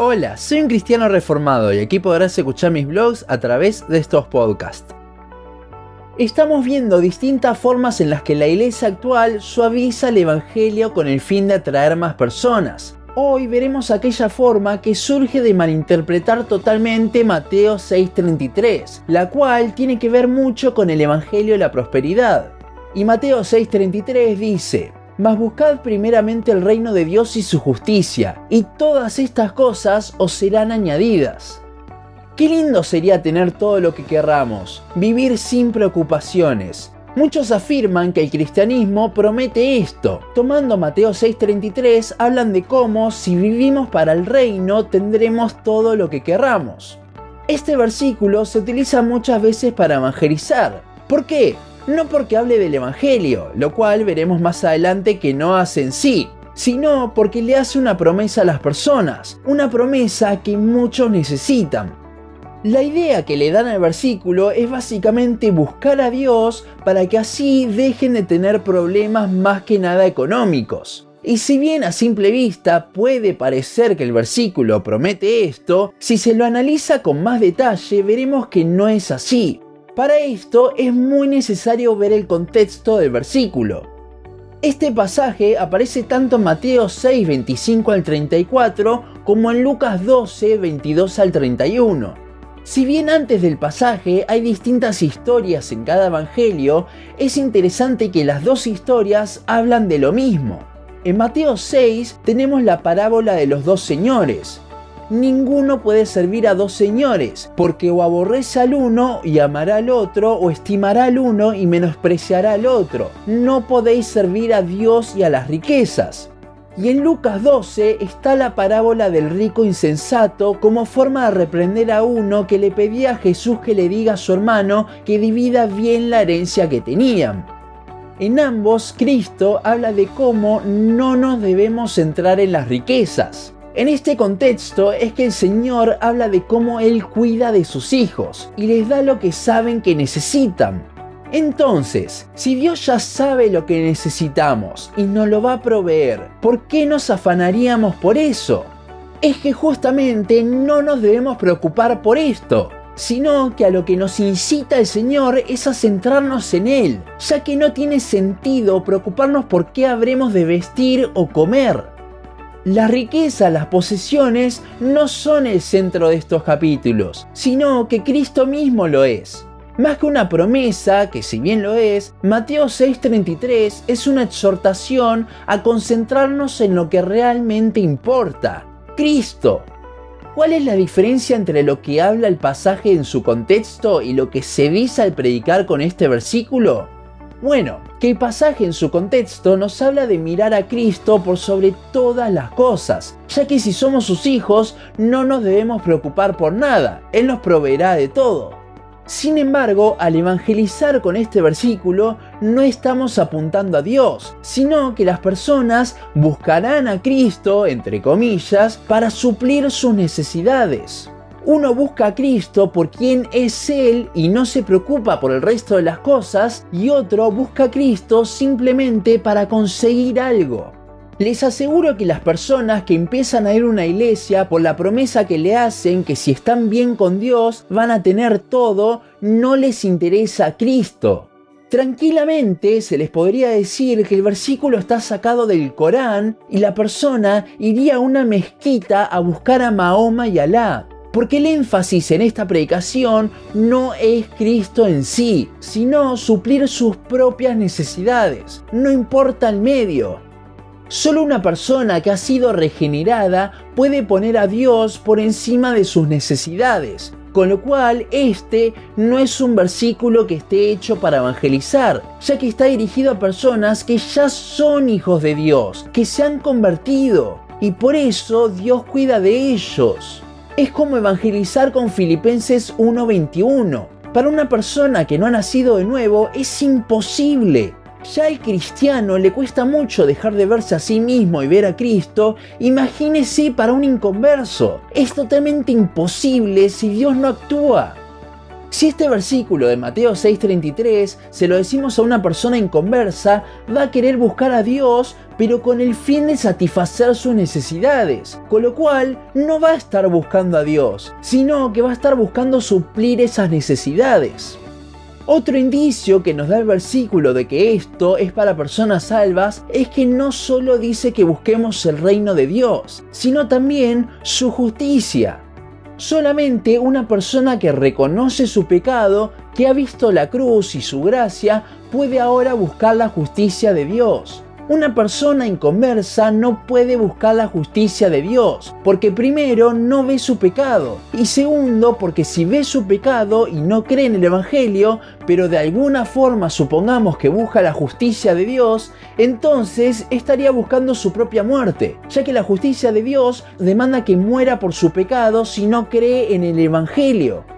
Hola, soy un cristiano reformado y aquí podrás escuchar mis blogs a través de estos podcasts. Estamos viendo distintas formas en las que la iglesia actual suaviza el Evangelio con el fin de atraer más personas. Hoy veremos aquella forma que surge de malinterpretar totalmente Mateo 6:33, la cual tiene que ver mucho con el Evangelio de la Prosperidad. Y Mateo 6:33 dice, mas buscad primeramente el reino de Dios y su justicia, y todas estas cosas os serán añadidas. Qué lindo sería tener todo lo que querramos, vivir sin preocupaciones. Muchos afirman que el cristianismo promete esto. Tomando Mateo 6:33, hablan de cómo si vivimos para el reino tendremos todo lo que querramos. Este versículo se utiliza muchas veces para evangelizar. ¿Por qué? No porque hable del Evangelio, lo cual veremos más adelante que no hace en sí, sino porque le hace una promesa a las personas, una promesa que muchos necesitan. La idea que le dan al versículo es básicamente buscar a Dios para que así dejen de tener problemas más que nada económicos. Y si bien a simple vista puede parecer que el versículo promete esto, si se lo analiza con más detalle veremos que no es así. Para esto es muy necesario ver el contexto del versículo. Este pasaje aparece tanto en Mateo 6, 25 al 34 como en Lucas 12, 22 al 31. Si bien antes del pasaje hay distintas historias en cada evangelio, es interesante que las dos historias hablan de lo mismo. En Mateo 6 tenemos la parábola de los dos señores, ninguno puede servir a dos señores, porque o aborrece al uno y amará al otro, o estimará al uno y menospreciará al otro. No podéis servir a Dios y a las riquezas. Y en Lucas 12 está la parábola del rico insensato como forma de reprender a uno que le pedía a Jesús que le diga a su hermano que divida bien la herencia que tenían. En ambos, Cristo habla de cómo no nos debemos centrar en las riquezas. En este contexto es que el Señor habla de cómo Él cuida de sus hijos y les da lo que saben que necesitan. Entonces, si Dios ya sabe lo que necesitamos y nos lo va a proveer, ¿por qué nos afanaríamos por eso? Es que justamente no nos debemos preocupar por esto, sino que a lo que nos incita el Señor es a centrarnos en Él, ya que no tiene sentido preocuparnos por qué habremos de vestir o comer. La riqueza, las posesiones no son el centro de estos capítulos, sino que Cristo mismo lo es. Más que una promesa, que si bien lo es, Mateo 6:33 es una exhortación a concentrarnos en lo que realmente importa, Cristo. ¿Cuál es la diferencia entre lo que habla el pasaje en su contexto y lo que se dice al predicar con este versículo? Bueno, que el pasaje en su contexto nos habla de mirar a Cristo por sobre todas las cosas, ya que si somos sus hijos no nos debemos preocupar por nada, Él nos proveerá de todo. Sin embargo, al evangelizar con este versículo, no estamos apuntando a Dios, sino que las personas buscarán a Cristo, entre comillas, para suplir sus necesidades. Uno busca a Cristo por quien es Él y no se preocupa por el resto de las cosas, y otro busca a Cristo simplemente para conseguir algo. Les aseguro que las personas que empiezan a ir a una iglesia por la promesa que le hacen que si están bien con Dios van a tener todo, no les interesa Cristo. Tranquilamente se les podría decir que el versículo está sacado del Corán y la persona iría a una mezquita a buscar a Mahoma y Alá. Porque el énfasis en esta predicación no es Cristo en sí, sino suplir sus propias necesidades, no importa el medio. Solo una persona que ha sido regenerada puede poner a Dios por encima de sus necesidades, con lo cual este no es un versículo que esté hecho para evangelizar, ya que está dirigido a personas que ya son hijos de Dios, que se han convertido, y por eso Dios cuida de ellos. Es como evangelizar con Filipenses 1:21. Para una persona que no ha nacido de nuevo es imposible. Ya al cristiano le cuesta mucho dejar de verse a sí mismo y ver a Cristo, imagínese para un inconverso. Es totalmente imposible si Dios no actúa. Si este versículo de Mateo 6:33 se lo decimos a una persona inconversa, va a querer buscar a Dios, pero con el fin de satisfacer sus necesidades, con lo cual no va a estar buscando a Dios, sino que va a estar buscando suplir esas necesidades. Otro indicio que nos da el versículo de que esto es para personas salvas es que no solo dice que busquemos el reino de Dios, sino también su justicia. Solamente una persona que reconoce su pecado, que ha visto la cruz y su gracia, puede ahora buscar la justicia de Dios. Una persona inconversa no puede buscar la justicia de Dios, porque primero no ve su pecado, y segundo porque si ve su pecado y no cree en el Evangelio, pero de alguna forma supongamos que busca la justicia de Dios, entonces estaría buscando su propia muerte, ya que la justicia de Dios demanda que muera por su pecado si no cree en el Evangelio.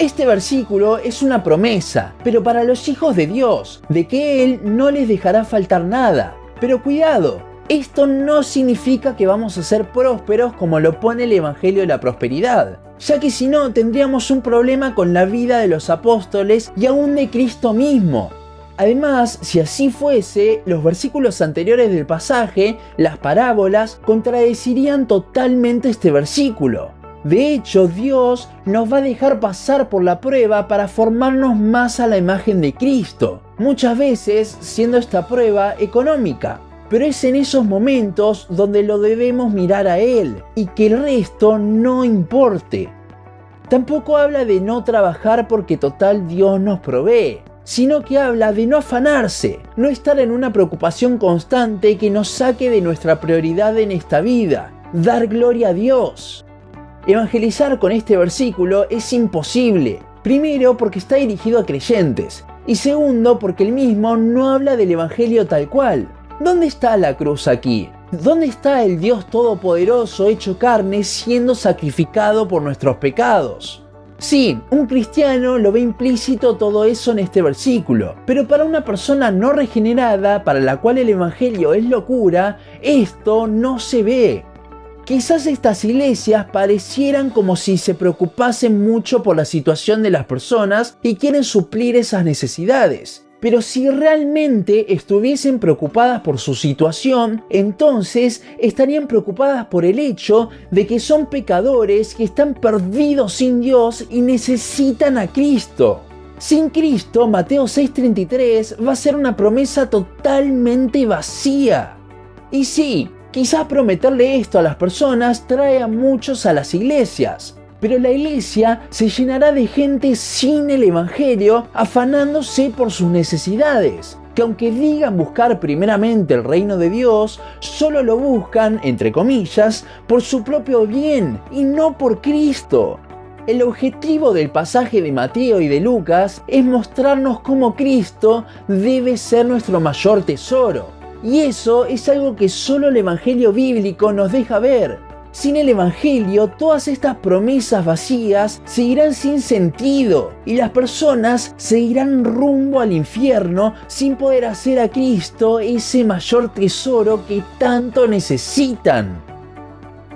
Este versículo es una promesa, pero para los hijos de Dios, de que Él no les dejará faltar nada. Pero cuidado, esto no significa que vamos a ser prósperos como lo pone el Evangelio de la Prosperidad, ya que si no tendríamos un problema con la vida de los apóstoles y aún de Cristo mismo. Además, si así fuese, los versículos anteriores del pasaje, las parábolas, contradecirían totalmente este versículo. De hecho, Dios nos va a dejar pasar por la prueba para formarnos más a la imagen de Cristo, muchas veces siendo esta prueba económica. Pero es en esos momentos donde lo debemos mirar a Él y que el resto no importe. Tampoco habla de no trabajar porque total Dios nos provee, sino que habla de no afanarse, no estar en una preocupación constante que nos saque de nuestra prioridad en esta vida, dar gloria a Dios. Evangelizar con este versículo es imposible. Primero porque está dirigido a creyentes y segundo porque el mismo no habla del Evangelio tal cual. ¿Dónde está la cruz aquí? ¿Dónde está el Dios Todopoderoso hecho carne siendo sacrificado por nuestros pecados? Sí, un cristiano lo ve implícito todo eso en este versículo, pero para una persona no regenerada, para la cual el Evangelio es locura, esto no se ve. Quizás estas iglesias parecieran como si se preocupasen mucho por la situación de las personas y quieren suplir esas necesidades. Pero si realmente estuviesen preocupadas por su situación, entonces estarían preocupadas por el hecho de que son pecadores que están perdidos sin Dios y necesitan a Cristo. Sin Cristo, Mateo 6:33 va a ser una promesa totalmente vacía. Y sí, Quizás prometerle esto a las personas trae a muchos a las iglesias, pero la iglesia se llenará de gente sin el Evangelio afanándose por sus necesidades, que aunque digan buscar primeramente el reino de Dios, solo lo buscan, entre comillas, por su propio bien y no por Cristo. El objetivo del pasaje de Mateo y de Lucas es mostrarnos cómo Cristo debe ser nuestro mayor tesoro y eso es algo que solo el Evangelio bíblico nos deja ver. Sin el Evangelio, todas estas promesas vacías seguirán sin sentido y las personas seguirán rumbo al infierno sin poder hacer a Cristo ese mayor tesoro que tanto necesitan.